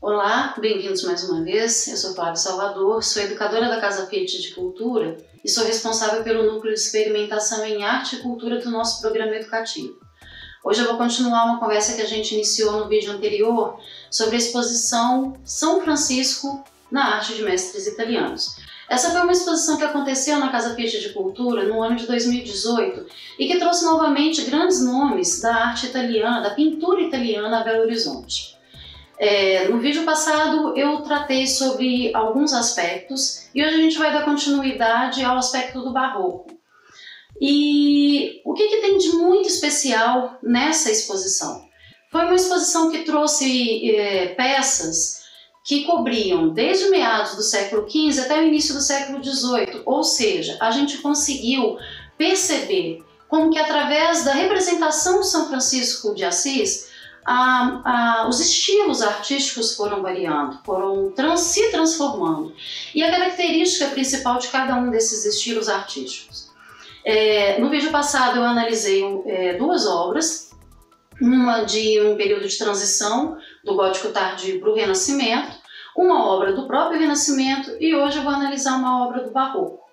Olá, bem-vindos mais uma vez. Eu sou Flávia Salvador, sou educadora da Casa Fiat de Cultura e sou responsável pelo núcleo de experimentação em arte e cultura do nosso programa educativo. Hoje eu vou continuar uma conversa que a gente iniciou no vídeo anterior sobre a exposição São Francisco na arte de mestres italianos. Essa foi uma exposição que aconteceu na Casa Fiat de Cultura no ano de 2018 e que trouxe novamente grandes nomes da arte italiana, da pintura italiana a Belo Horizonte. É, no vídeo passado eu tratei sobre alguns aspectos e hoje a gente vai dar continuidade ao aspecto do barroco. E o que, que tem de muito especial nessa exposição? Foi uma exposição que trouxe é, peças que cobriam desde meados do século XV até o início do século XVIII, ou seja, a gente conseguiu perceber como que através da representação de São Francisco de Assis a, a, os estilos artísticos foram variando, foram trans, se transformando. E a característica principal de cada um desses estilos artísticos. É, no vídeo passado eu analisei é, duas obras, uma de um período de transição do gótico tardio para o Renascimento, uma obra do próprio Renascimento e hoje eu vou analisar uma obra do Barroco.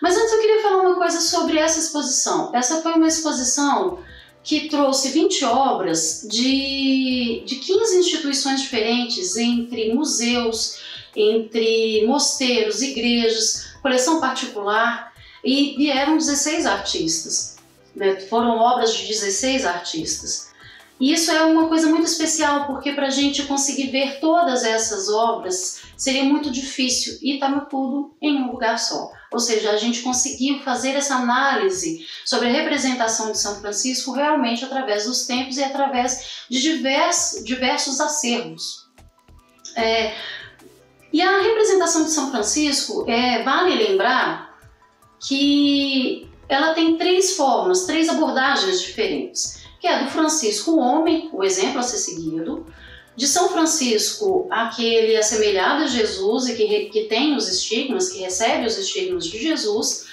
Mas antes eu queria falar uma coisa sobre essa exposição. Essa foi uma exposição que trouxe 20 obras de, de 15 instituições diferentes, entre museus, entre mosteiros, igrejas, coleção particular, e vieram 16 artistas. Né? Foram obras de 16 artistas. E isso é uma coisa muito especial, porque para a gente conseguir ver todas essas obras seria muito difícil e estava tudo em um lugar só. Ou seja, a gente conseguiu fazer essa análise sobre a representação de São Francisco realmente através dos tempos e através de diversos, diversos acervos. É, e a representação de São Francisco, é, vale lembrar que ela tem três formas, três abordagens diferentes que é do Francisco Homem, o exemplo a ser seguido, de São Francisco, aquele assemelhado a Jesus e que, que tem os estigmas, que recebe os estigmas de Jesus,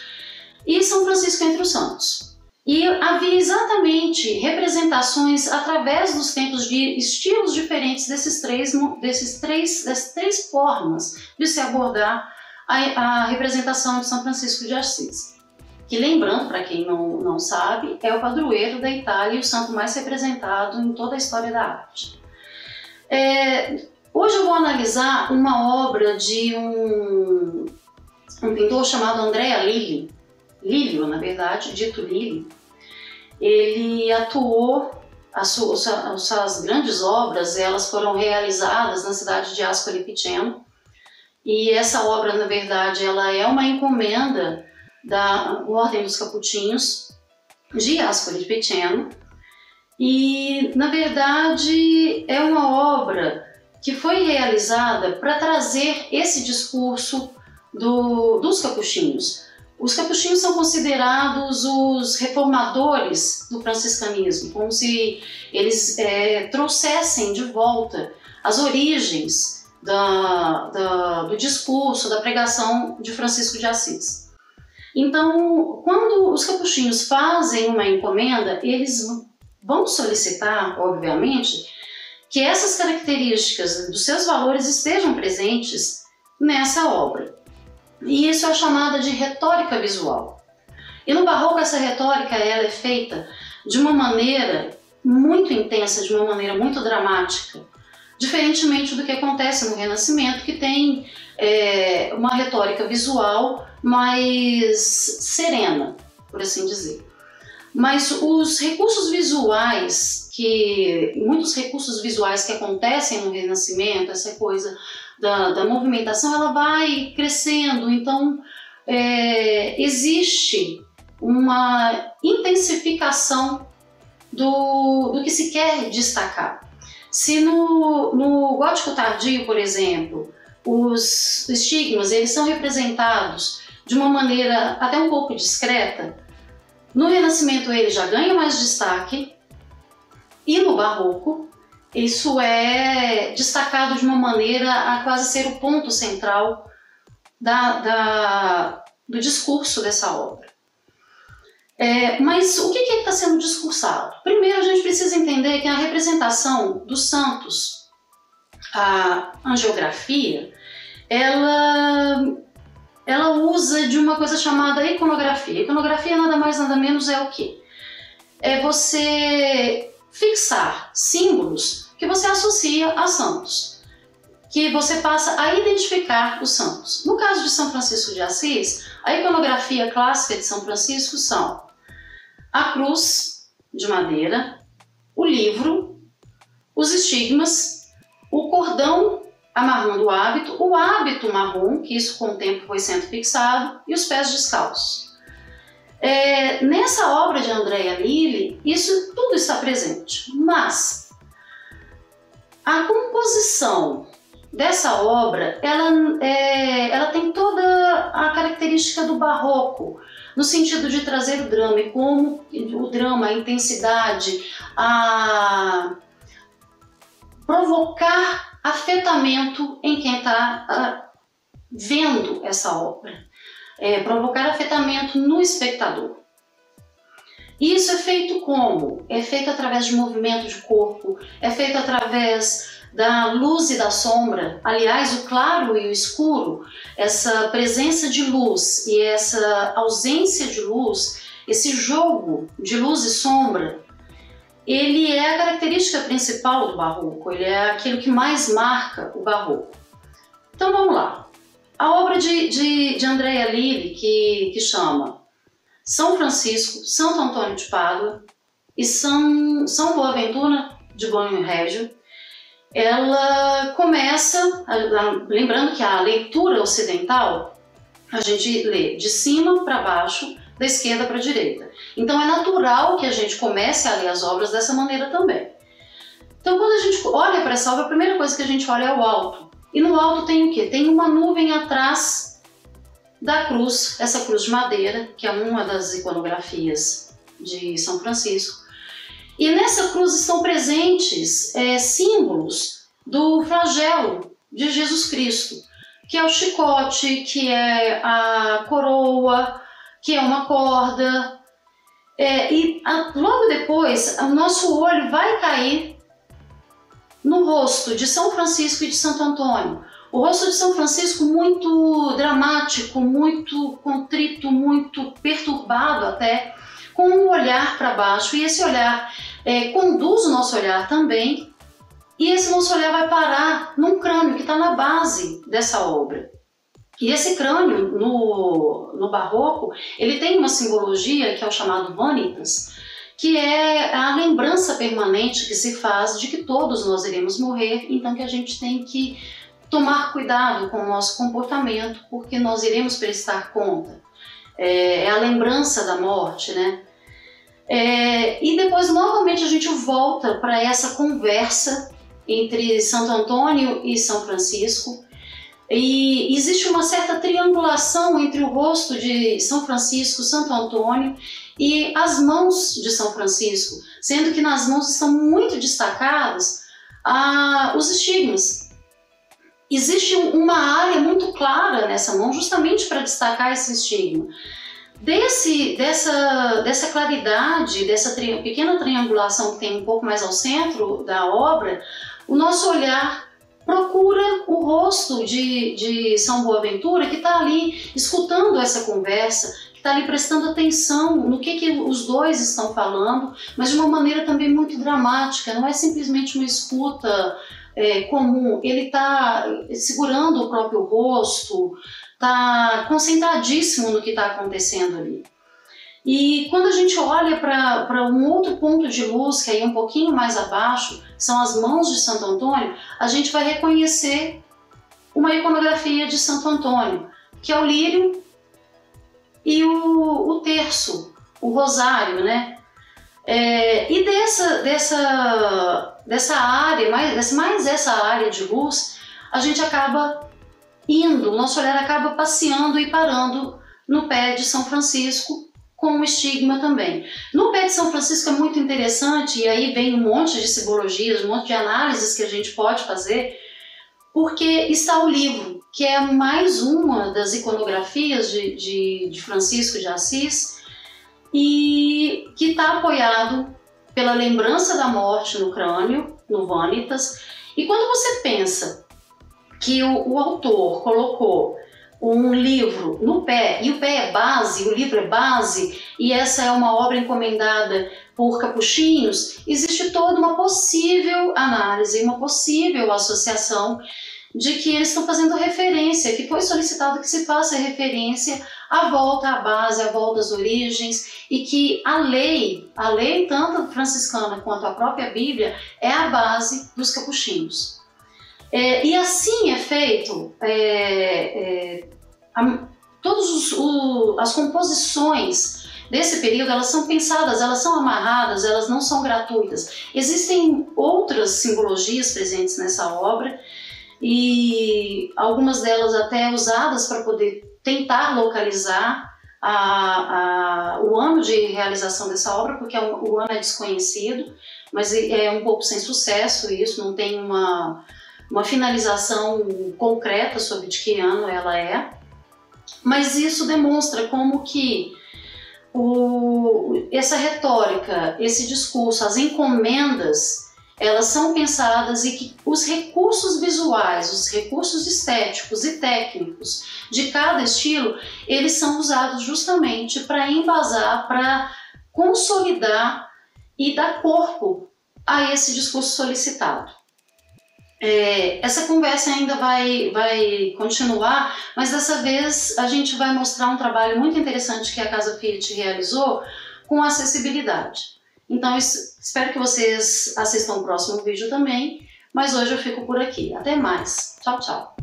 e São Francisco entre os santos. E havia exatamente representações através dos tempos de estilos diferentes desses três, desses três, dessas três formas de se abordar a, a representação de São Francisco de Assis que lembrando, para quem não, não sabe, é o padroeiro da Itália e o santo mais representado em toda a história da arte. É, hoje eu vou analisar uma obra de um, um pintor chamado Andrea Lilli, Lilio, na verdade, dito Lilli. Ele atuou, as suas, as suas grandes obras, elas foram realizadas na cidade de Ascoli Piceno, e essa obra, na verdade, ela é uma encomenda da Ordem dos Capuchinhos de Ascoli Piceno e, na verdade, é uma obra que foi realizada para trazer esse discurso do, dos capuchinhos. Os capuchinhos são considerados os reformadores do franciscanismo, como se eles é, trouxessem de volta as origens da, da, do discurso, da pregação de Francisco de Assis. Então, quando os capuchinhos fazem uma encomenda, eles vão solicitar, obviamente, que essas características dos seus valores estejam presentes nessa obra. E isso é chamada de retórica visual. E no barroco essa retórica ela é feita de uma maneira muito intensa, de uma maneira muito dramática, diferentemente do que acontece no Renascimento, que tem é, uma retórica visual mais serena, por assim dizer. Mas os recursos visuais, que muitos recursos visuais que acontecem no Renascimento, essa coisa da, da movimentação, ela vai crescendo. Então é, existe uma intensificação do, do que se quer destacar. Se no, no gótico tardio, por exemplo, os estigmas eles são representados de uma maneira até um pouco discreta, no Renascimento ele já ganha mais destaque e no Barroco isso é destacado de uma maneira a quase ser o ponto central da, da, do discurso dessa obra. É, mas o que está sendo discursado? Primeiro, a gente precisa entender que a representação dos santos, a angiografia, ela, ela usa de uma coisa chamada iconografia. Iconografia nada mais nada menos é o que? É você fixar símbolos que você associa a santos, que você passa a identificar os santos. No caso de São Francisco de Assis, a iconografia clássica de São Francisco são a cruz de madeira, o livro, os estigmas, o cordão amarrando o hábito, o hábito marrom, que isso com o tempo foi sendo fixado, e os pés descalços. É, nessa obra de Andrea Lilly, isso tudo está presente, mas a composição dessa obra, ela, é, ela tem toda a característica do barroco, no sentido de trazer o drama e como o drama, a intensidade, a provocar afetamento em quem está vendo essa obra, é, provocar afetamento no espectador. Isso é feito como? É feito através de movimento de corpo, é feito através da luz e da sombra, aliás, o claro e o escuro, essa presença de luz e essa ausência de luz, esse jogo de luz e sombra, ele é a característica principal do barroco, ele é aquilo que mais marca o barroco. Então vamos lá. A obra de, de, de Andrea Lilli, que, que chama São Francisco, Santo Antônio de Pádua e São, São Boaventura de Bonio Régio, ela começa, lembrando que a leitura ocidental, a gente lê de cima para baixo, da esquerda para a direita. Então é natural que a gente comece a ler as obras dessa maneira também. Então quando a gente olha para essa obra, a primeira coisa que a gente olha é o alto. E no alto tem o que? Tem uma nuvem atrás da cruz, essa cruz de madeira, que é uma das iconografias de São Francisco. E nessa cruz estão presentes é, símbolos do flagelo de Jesus Cristo, que é o chicote, que é a coroa, que é uma corda. É, e a, logo depois, o nosso olho vai cair no rosto de São Francisco e de Santo Antônio. O rosto de São Francisco muito dramático, muito contrito, muito perturbado até, com um olhar para baixo. E esse olhar é, conduz o nosso olhar também, e esse nosso olhar vai parar num crânio que está na base dessa obra. E esse crânio, no, no barroco, ele tem uma simbologia que é o chamado vanitas, que é a lembrança permanente que se faz de que todos nós iremos morrer, então que a gente tem que tomar cuidado com o nosso comportamento, porque nós iremos prestar conta. É, é a lembrança da morte, né? É, e depois, novamente, a gente volta para essa conversa entre Santo Antônio e São Francisco. E existe uma certa triangulação entre o rosto de São Francisco, Santo Antônio e as mãos de São Francisco, sendo que nas mãos estão muito destacados ah, os estigmas. Existe uma área muito clara nessa mão, justamente para destacar esse estigma. Desse, dessa, dessa claridade, dessa tri pequena triangulação que tem um pouco mais ao centro da obra, o nosso olhar procura o rosto de, de São Boaventura que está ali escutando essa conversa, que está ali prestando atenção no que, que os dois estão falando, mas de uma maneira também muito dramática, não é simplesmente uma escuta é, comum, ele está segurando o próprio rosto, está concentradíssimo no que está acontecendo ali. E quando a gente olha para um outro ponto de luz, que aí é um pouquinho mais abaixo, são as mãos de Santo Antônio, a gente vai reconhecer uma iconografia de Santo Antônio, que é o lírio e o, o terço, o rosário, né? É, e dessa, dessa, dessa área, mais, mais essa área de luz, a gente acaba indo, o nosso olhar acaba passeando e parando no pé de São Francisco, com o estigma também. No pé de São Francisco é muito interessante, e aí vem um monte de simbologias, um monte de análises que a gente pode fazer, porque está o livro, que é mais uma das iconografias de, de, de Francisco de Assis e que está apoiado pela lembrança da morte no crânio, no Vanitas. E quando você pensa que o, o autor colocou um livro no pé, e o pé é base, o livro é base, e essa é uma obra encomendada por capuchinhos, existe toda uma possível análise, uma possível associação de que eles estão fazendo referência, que foi solicitado que se faça referência à volta à base, à volta às origens, e que a lei, a lei tanto franciscana quanto a própria Bíblia, é a base dos capuchinhos. É, e assim é feito é, é, todas as composições desse período, elas são pensadas, elas são amarradas, elas não são gratuitas. Existem outras simbologias presentes nessa obra e algumas delas até usadas para poder tentar localizar a, a, o ano de realização dessa obra, porque é o ano é desconhecido, mas é um pouco sem sucesso isso, não tem uma uma finalização concreta sobre de que ano ela é, mas isso demonstra como que o, essa retórica, esse discurso, as encomendas, elas são pensadas e que os recursos visuais, os recursos estéticos e técnicos de cada estilo, eles são usados justamente para embasar, para consolidar e dar corpo a esse discurso solicitado. É, essa conversa ainda vai, vai continuar, mas dessa vez a gente vai mostrar um trabalho muito interessante que a Casa Fiat realizou com acessibilidade. Então, espero que vocês assistam o próximo vídeo também, mas hoje eu fico por aqui. Até mais. Tchau, tchau.